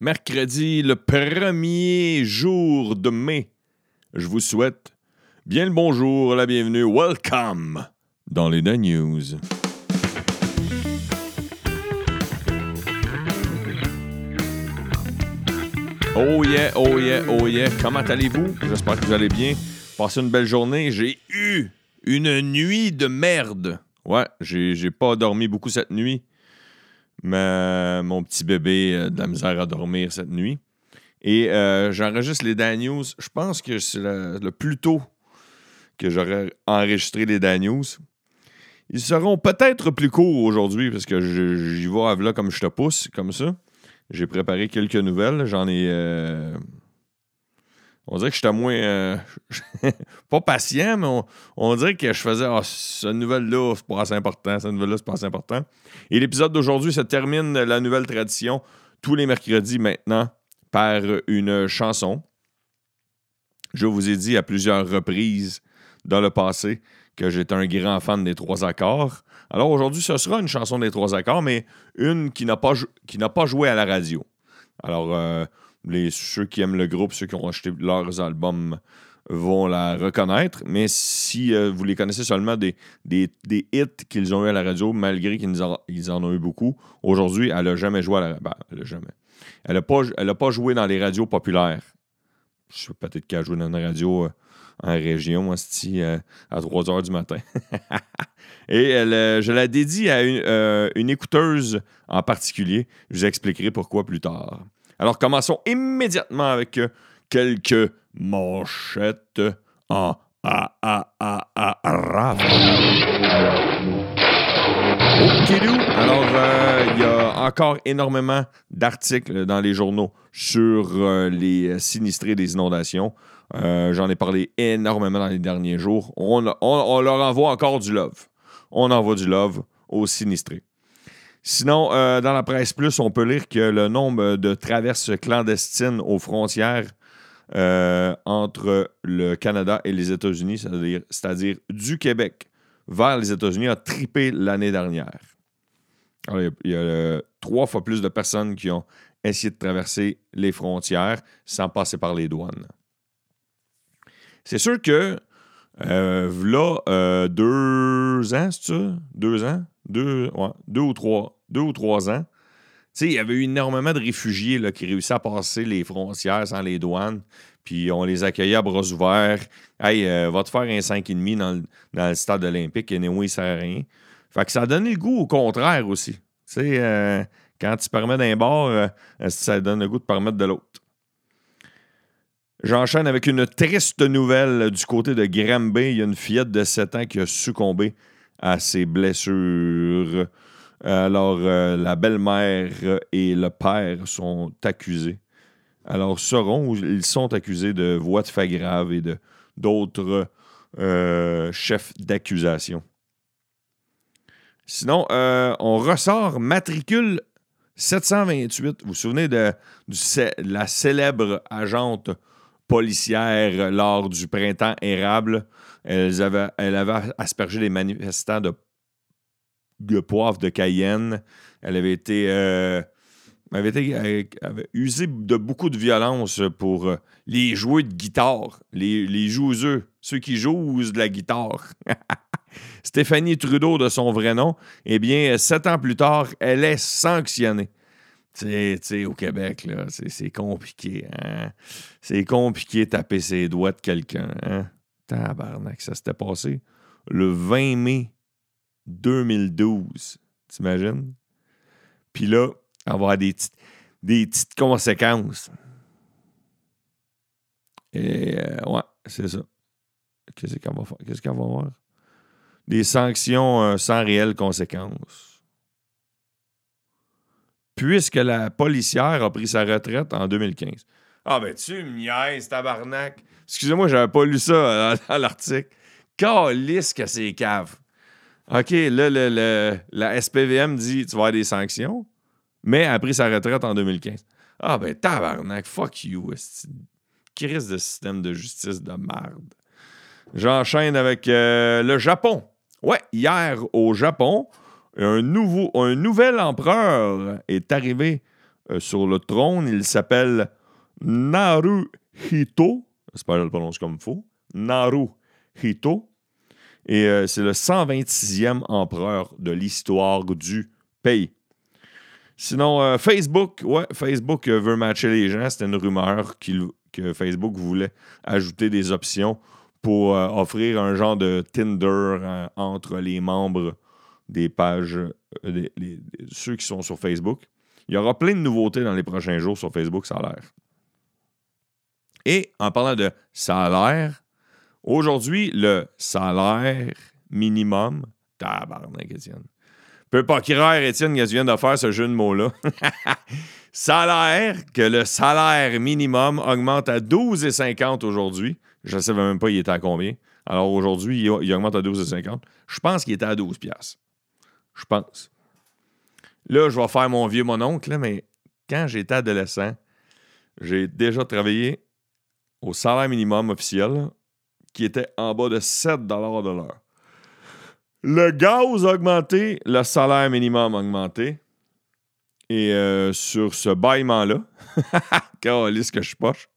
mercredi, le premier jour de mai. Je vous souhaite bien le bonjour, la bienvenue, welcome dans les The News. Oh yeah, oh yeah, oh yeah. Comment allez-vous? J'espère que vous allez bien. Passez une belle journée. J'ai eu une nuit de merde. Ouais, j'ai pas dormi beaucoup cette nuit. Mais mon petit bébé a de la misère à dormir cette nuit. Et euh, j'enregistre les Dan News. Je pense que c'est le, plus tôt que j'aurais enregistré les Dan News. Ils seront peut-être plus courts aujourd'hui parce que j'y vais à là comme je te pousse, comme ça. J'ai préparé quelques nouvelles. J'en ai. Euh, on dirait que j'étais moins. Euh, pas patient, mais on, dirait que je faisais. Ah, cette nouvelle-là, c'est pas assez important. Cette nouvelle-là, c'est pas assez important. Et l'épisode d'aujourd'hui se termine la nouvelle tradition tous les mercredis maintenant par une chanson. Je vous ai dit à plusieurs reprises dans le passé que j'étais un grand fan des trois accords. Alors aujourd'hui, ce sera une chanson des trois accords, mais une qui n'a pas, pas joué à la radio. Alors, euh, les, ceux qui aiment le groupe, ceux qui ont acheté leurs albums vont la reconnaître. Mais si euh, vous les connaissez seulement des, des, hits qu'ils ont eu à la radio, malgré qu'ils en, en, ont eu beaucoup, aujourd'hui, elle n'a jamais joué à la radio. Ben, elle n'a jamais. Elle n'a pas, pas joué dans les radios populaires. Je sais peut-être qu'elle a joué dans une radio euh, en région, euh, à 3 h du matin. Et elle, je la dédie à une, une écouteuse en particulier. Je vous expliquerai pourquoi plus tard. Alors commençons immédiatement avec euh, quelques manchettes en a a a a Alors, euh, il y a encore énormément d'articles dans les journaux sur euh, les sinistrés des inondations. J'en ai parlé énormément dans les derniers jours. On, on leur envoie encore du love. On envoie du love aux sinistrés. Sinon, euh, dans la presse plus, on peut lire que le nombre de traverses clandestines aux frontières euh, entre le Canada et les États-Unis, c'est-à-dire du Québec vers les États-Unis, a tripé l'année dernière. il y a, euh, trois fois plus de personnes qui ont essayé de traverser les frontières sans passer par les douanes. C'est sûr que là, deux ans, c'est ça? Deux ans? Deux, ou trois, deux ou trois ans, il y avait eu énormément de réfugiés qui réussissaient à passer les frontières sans les douanes. Puis on les accueillait à bras ouverts. Hey, euh, va te faire un 5,5 dans le, dans le stade olympique et néo, il sert à rien. Fait que ça a donné le goût au contraire aussi. Euh, quand tu permets d'un bord, euh, ça donne le goût de permettre de l'autre? J'enchaîne avec une triste nouvelle du côté de Granby. Il y a une fillette de 7 ans qui a succombé à ses blessures. Alors, euh, la belle-mère et le père sont accusés. Alors, seront, ils sont accusés de voies de fait grave et d'autres euh, chefs d'accusation. Sinon, euh, on ressort matricule 728. Vous vous souvenez de, de la célèbre agente policière lors du printemps érable? Elle avait aspergé les manifestants de, poivre de Cayenne. Elle avait été, euh, été usé de beaucoup de violence pour euh, les joueurs de guitare, les, les ceux qui jouent de la guitare. Stéphanie Trudeau, de son vrai nom, eh bien, sept ans plus tard, elle est sanctionnée. Tu sais, au Québec, c'est compliqué. Hein? C'est compliqué de taper ses doigts de quelqu'un. Hein? Tabarnak, ça s'était passé le 20 mai 2012. T'imagines? Puis là, avoir des, des petites conséquences. Et euh, ouais, c'est ça. Qu'est-ce qu'on va faire? Qu'est-ce va avoir? Des sanctions euh, sans réelles conséquences. Puisque la policière a pris sa retraite en 2015. Ah ben tu me niaises, tabarnak. Excusez-moi, j'avais pas lu ça euh, dans, l'article. Calisse que c'est cave. OK, là, le, la SPVM dit tu vas avoir des sanctions, mais a pris sa retraite en 2015. Ah ben tabarnak, fuck you. Crise de système de justice de merde. J'enchaîne avec euh, le Japon. Ouais, hier au Japon, un nouvel empereur est arrivé euh, sur le trône. Il s'appelle Naruhito. J'espère que je le prononce comme il faut. Naruhito. Et euh, c'est le 126e empereur de l'histoire du pays. Sinon, euh, Facebook, ouais, Facebook veut matcher les gens. C'était une rumeur que Facebook voulait ajouter des options pour offrir un genre de Tinder entre les membres des pages, ceux qui sont sur Facebook. Il y aura plein de nouveautés dans les prochains jours sur Facebook, ça a l'air. Et en parlant de salaire, aujourd'hui, le salaire minimum, tabarnak, Étienne. Peut pas crier, Étienne, que tu viens de faire ce jeu de mots-là. salaire, que le salaire minimum augmente à 12,50 aujourd'hui. Je ne savais même pas il était à combien. Alors aujourd'hui, il, augmente à 12,50. Je pense qu'il était à 12 Je pense. Là, je vais faire mon vieux mononcle, mais quand j'étais adolescent, j'ai déjà travaillé au salaire minimum officiel qui était en bas de 7 de l'heure. Le gaz a augmenté, le salaire minimum a augmenté. Et euh, sur ce bâillement-là, ce que je poche,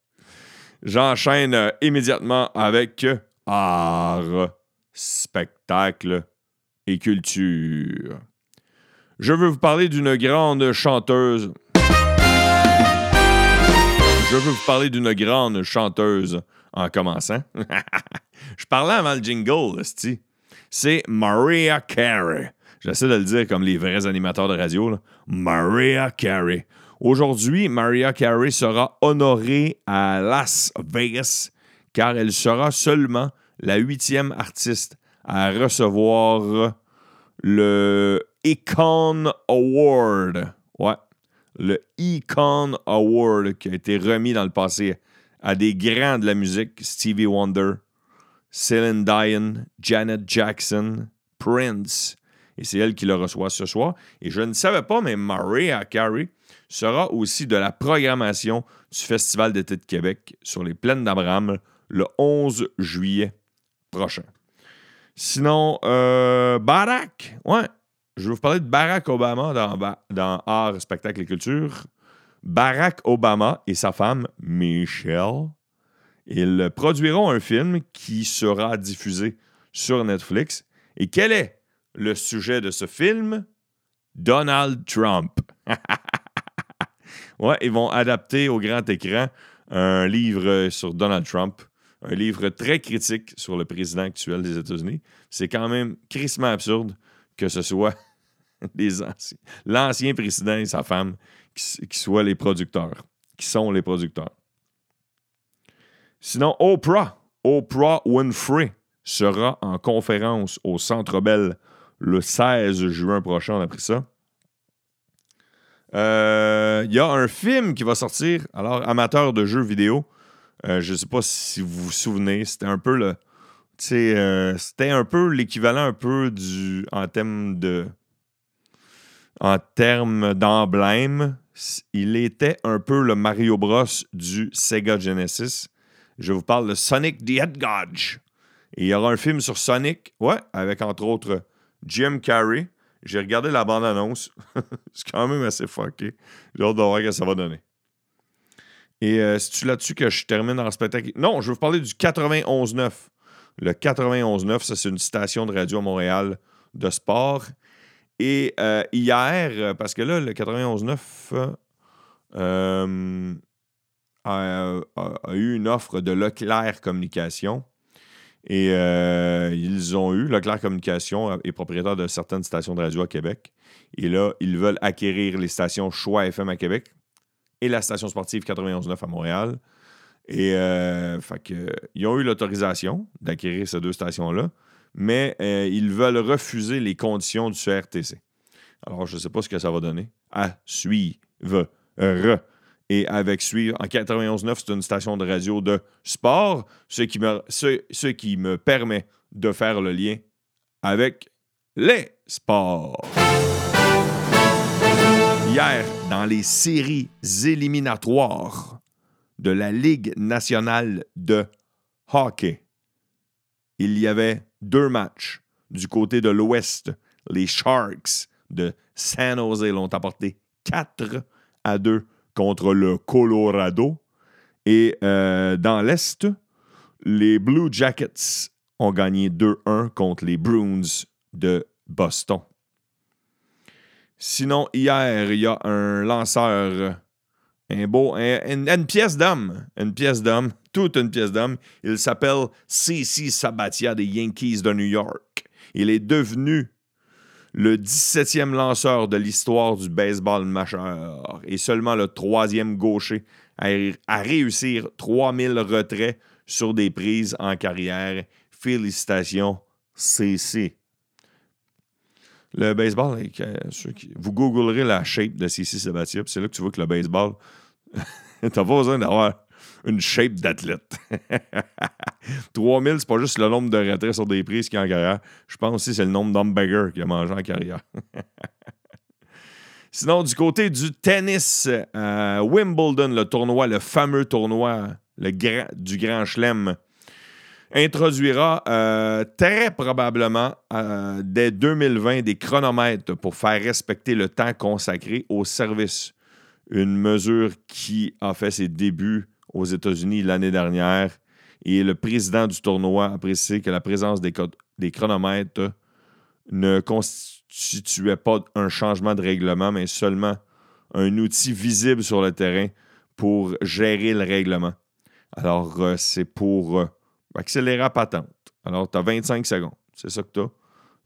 j'enchaîne euh, immédiatement avec art, spectacle et culture je veux vous parler d'une grande chanteuse. Je veux vous parler d'une grande chanteuse en commençant. je parlais avant le jingle, c'est Maria Carey. J'essaie de le dire comme les vrais animateurs de radio. Maria Carey. Aujourd'hui, Maria Carey sera honorée à Las Vegas car elle sera seulement la huitième artiste à recevoir le Econ Award. Ouais. Le Econ Award qui a été remis dans le passé à des grands de la musique, Stevie Wonder, Celine Dion, Janet Jackson, Prince. Et c'est elle qui le reçoit ce soir. Et je ne savais pas, mais Mariah Carey sera aussi de la programmation du Festival d'été de Québec sur les plaines d'Abraham le 11 juillet prochain. Sinon, euh, Barack, ouais, je vais vous parler de Barack Obama dans, dans Art, Spectacle et Culture. Barack Obama et sa femme, Michelle, ils produiront un film qui sera diffusé sur Netflix. Et quel est le sujet de ce film? Donald Trump. ouais, ils vont adapter au grand écran un livre sur Donald Trump, un livre très critique sur le président actuel des États-Unis. C'est quand même crissement absurde que ce soit l'ancien président et sa femme qui, soient les producteurs, qui sont les producteurs. Sinon, Oprah, Oprah Winfrey sera en conférence au Centre Bell le 16 juin prochain, on a pris ça. Euh, il y a un film qui va sortir. Alors, amateur de jeux vidéo, euh, je ne sais pas si vous vous souvenez, c'était un peu le, euh, c'était un peu l'équivalent un peu du en termes de en termes d'emblème, il était un peu le Mario Bros du Sega Genesis. Je vous parle de Sonic the Hedgehog. Et il y aura un film sur Sonic, ouais, avec entre autres Jim Carrey. J'ai regardé la bande-annonce. C'est quand même assez fucké. J'ai hâte de voir ce que ça va donner. Et euh, c'est-tu là-dessus que je termine dans le spectacle? Non, je vais vous parler du 91.9. Le 91.9, ça, c'est une station de radio à Montréal de sport. Et euh, hier, euh, parce que là, le 91.9 euh, a, eu une offre de Leclerc Communication. Et ils ont eu, Leclerc Communication est propriétaire de certaines stations de radio à Québec. Et là, ils veulent acquérir les stations Choix FM à Québec et la station sportive 91.9 à Montréal. Et euh, ils ont eu l'autorisation d'acquérir ces deux stations-là, mais euh, ils veulent refuser les conditions du CRTC. Alors, je ne sais pas ce que ça va donner. À suivre. Et avec suivre, en 91.9, c'est une station de radio de sport, ce qui, me, ce qui me permet de faire le lien avec les sports. Hier, dans les séries éliminatoires, de la Ligue nationale de hockey. Il y avait deux matchs. Du côté de l'Ouest, les Sharks de San Jose l'ont apporté 4 à 2 contre le Colorado. Et euh, dans l'Est, les Blue Jackets ont gagné 2-1 contre les Bruins de Boston. Sinon, hier, il y a un lanceur, un beau, une, pièce d'homme, une pièce d'homme, toute une pièce d'homme. Il s'appelle C.C. Sabatia des Yankees de New York. Il est devenu le 17e lanceur de l'histoire du baseball majeur et seulement le troisième gaucher à, à réussir 3000 retraits sur des prises en carrière. Félicitations, CC. Le baseball, vous googlerez la shape de CC Sabatia, c'est là que tu vois que le baseball, t'as pas besoin d'avoir une shape d'athlète. 3000, c'est pas juste le nombre de retraits sur des prises qu'il y a en carrière. Je pense aussi que c'est le nombre d'hamburgers qu'il a mangé en carrière. Sinon, du côté du tennis, euh, Wimbledon, le tournoi, le fameux tournoi le du Grand Chelem, introduira euh, très probablement euh, dès 2020 des chronomètres pour faire respecter le temps consacré au service. Une mesure qui a fait ses débuts aux États-Unis l'année dernière. Et le président du tournoi a précisé que la présence des, chronomètres ne constituait pas un changement de règlement, mais seulement un outil visible sur le terrain pour gérer le règlement. Alors, euh, c'est pour euh, accélérer la patente. Alors, tu as 25 secondes. C'est ça que tu as.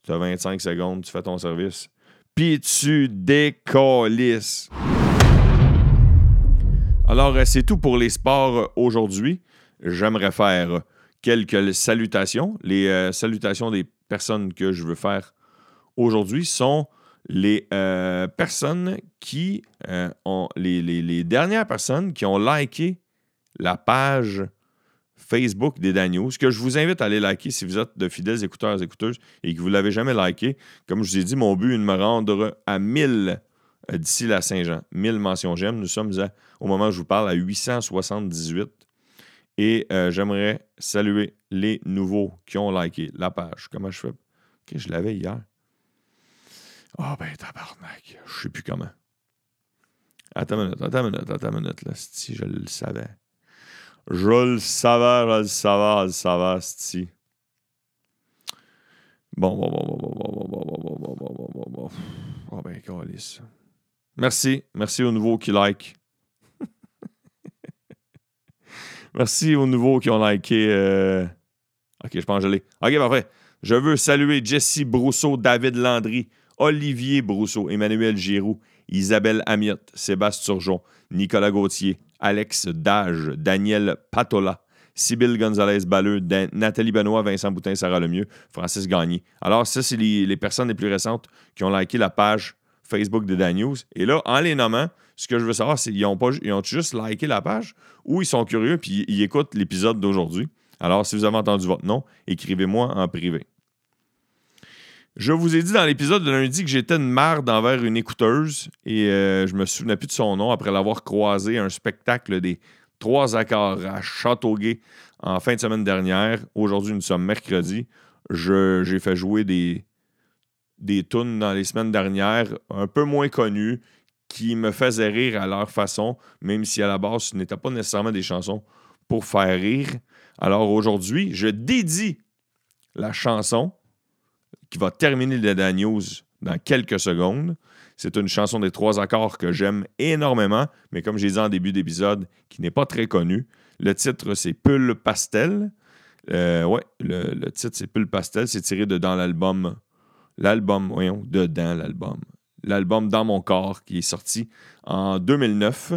Tu as 25 secondes, tu fais ton service. Puis tu décollisses. Alors, euh, c'est tout pour les sports aujourd'hui. J'aimerais faire quelques salutations. Les salutations des personnes que je veux faire aujourd'hui sont les personnes qui ont les, dernières personnes qui ont liké la page Facebook des Daniels, que je vous invite à aller liker si vous êtes de fidèles écouteurs et écouteuses et que vous ne l'avez jamais liké. Comme je vous ai dit, mon but est de me rendre à 1000 euh, d'ici la Saint-Jean. 1000 mentions j'aime. Nous sommes, au moment où je vous parle, à 878. Et euh, j'aimerais saluer les nouveaux qui ont liké la page. Comment je fais? Ok, je l'avais hier. Ah oh, ben tabarnak, je sais plus comment. Attends une minute, attends une minute, attends une minute, là, si je le savais. Je le savais, je le savais, je le savais, c'ti. Bon, bon, bon, bon, bon, bon, bon, bon, bon, bon, bon, bon, bon, bon. Oh ben, calice. Merci. Merci aux nouveaux qui like. Merci aux nouveaux qui ont liké. Euh... Ok, je pense que je l'ai. Ok, parfait. Je veux saluer Jesse Brousseau, David Landry, Olivier Brousseau, Emmanuel Giroux, Isabelle Amiot, Sébastien Turgeon, Nicolas Gauthier, Alex Dage, Daniel Patola, Sybille Gonzalez-Balleux, Nathalie Benoît, Vincent Boutin, Sarah Lemieux, Francis Gagné. Alors, ça, c'est les, personnes les plus récentes qui ont liké la page Facebook de Dan News. Et là, en les nommant, ce que je veux savoir, c'est qu'ils ont, pas, ils ont juste liké la page ou ils sont curieux puis ils écoutent l'épisode d'aujourd'hui? Alors, si vous avez entendu votre nom, écrivez-moi en privé. Je vous ai dit dans l'épisode de lundi que j'étais une marde envers une écouteuse et euh, je me souvenais plus de son nom après l'avoir croisé à un spectacle des trois accords à Châteauguay en fin de semaine dernière. Aujourd'hui, nous sommes mercredi. J'ai fait jouer des, des tunes dans les semaines dernières, un peu moins connues, qui me faisaient rire à leur façon, même si à la base, ce n'était pas nécessairement des chansons pour faire rire. Alors aujourd'hui, je dédie la chanson qui va terminer le Dan News dans quelques secondes. C'est une chanson des trois accords que j'aime énormément, mais comme j'ai dit en début d'épisode, qui n'est pas très connue. Le titre, c'est Pull Pastel. Euh, ouais, le, titre, c'est Pull Pastel. C'est tiré de dans l'album. L'album, voyons, dedans l'album. L'album Dans mon corps, qui est sorti en 2009.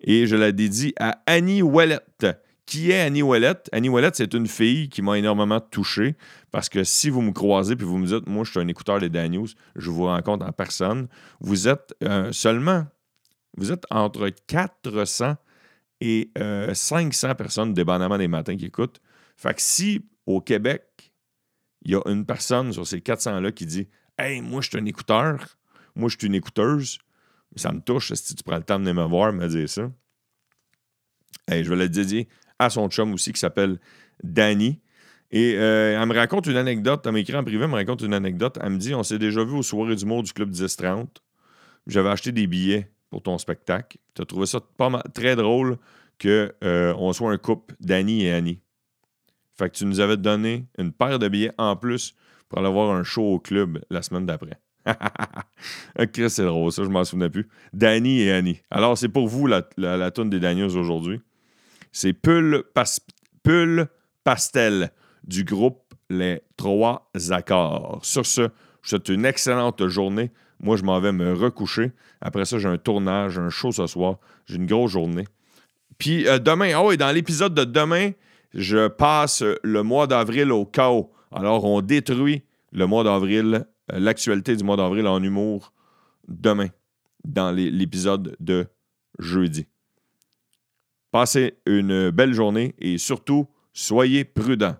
Et je la dédie à Annie Ouellette, qui est Annie Ouellette? Annie Ouellette, c'est une fille qui m'a énormément touché parce que si vous me croisez puis vous me dites, moi, je suis un écouteur des Dan News, je vous rencontre en personne, vous êtes euh, seulement, vous êtes entre 400 et 500 euh, personnes, dépendamment des matins qui écoutent. Fait que si au Québec, il y a une personne sur ces 400-là qui dit, hey, moi, je suis un écouteur, moi, je suis une écouteuse, ça me touche si tu prends le temps de me voir, me dire ça. Hey, je vais le dédier à son chum aussi qui s'appelle Danny. Et euh, elle me raconte une anecdote, elle m'écrit en privé, elle me raconte une anecdote. Elle me dit On s'est déjà vu au soirée du mot du Club 1030. J'avais acheté des billets pour ton spectacle. Tu as trouvé ça pas mal, très drôle qu'on euh, soit un couple d'Annie et Annie. Fait que tu nous avais donné une paire de billets en plus pour aller voir un show au club la semaine d'après. Chris, c'est drôle, ça, je m'en souvenais plus. Danny et Annie. Alors, c'est pour vous la, la, toune des Daniels aujourd'hui. C'est Pull, Pull Pastel du groupe Les Trois Accords. Sur ce, je souhaite une excellente journée. Moi, je m'en vais me recoucher. Après ça, j'ai un tournage, un show ce soir. J'ai une grosse journée. Puis euh, demain, oh, et dans l'épisode de demain, je passe le mois d'avril au chaos. Alors, on détruit le mois d'avril, euh, l'actualité du mois d'avril en humour demain, dans l'épisode de jeudi. Passez une belle journée et surtout, soyez prudents.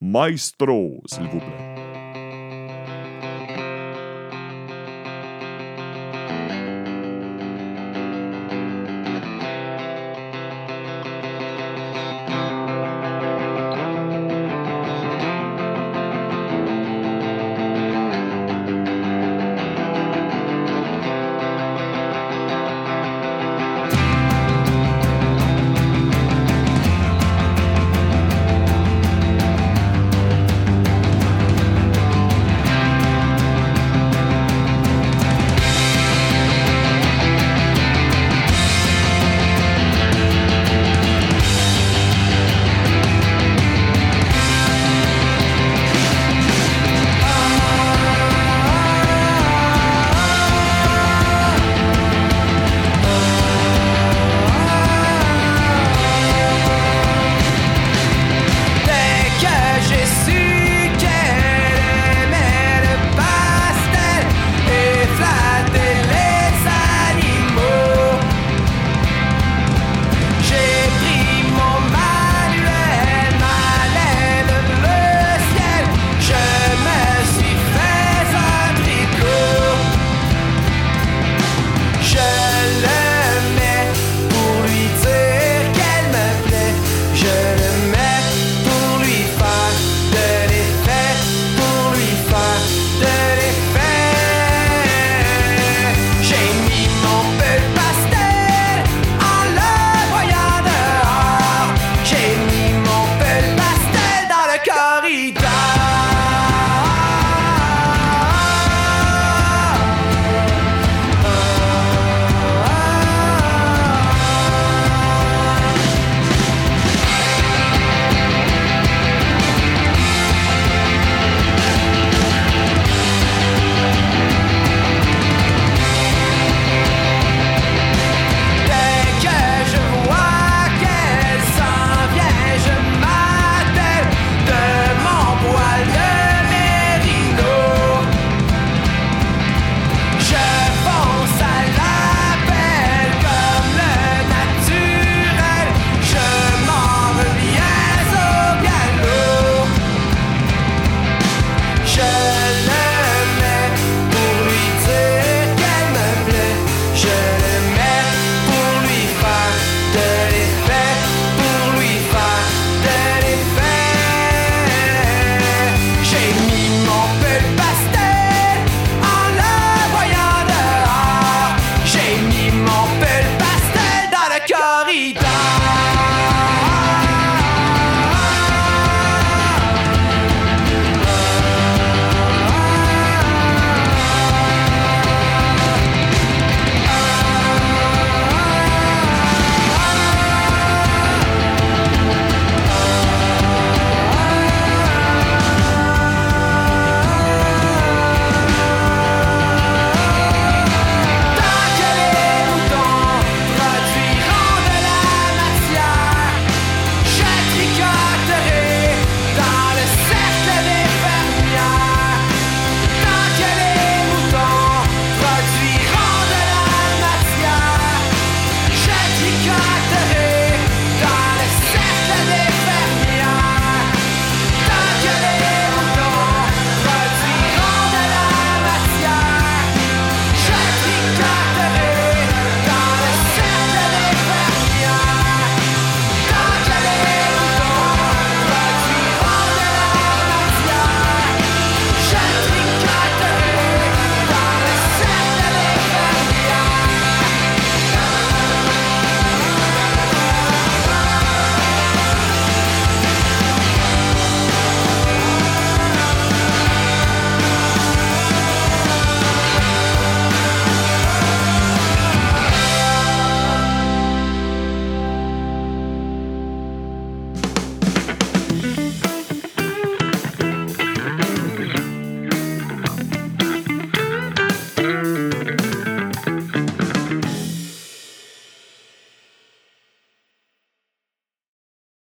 Maestro, s'il vous plaît.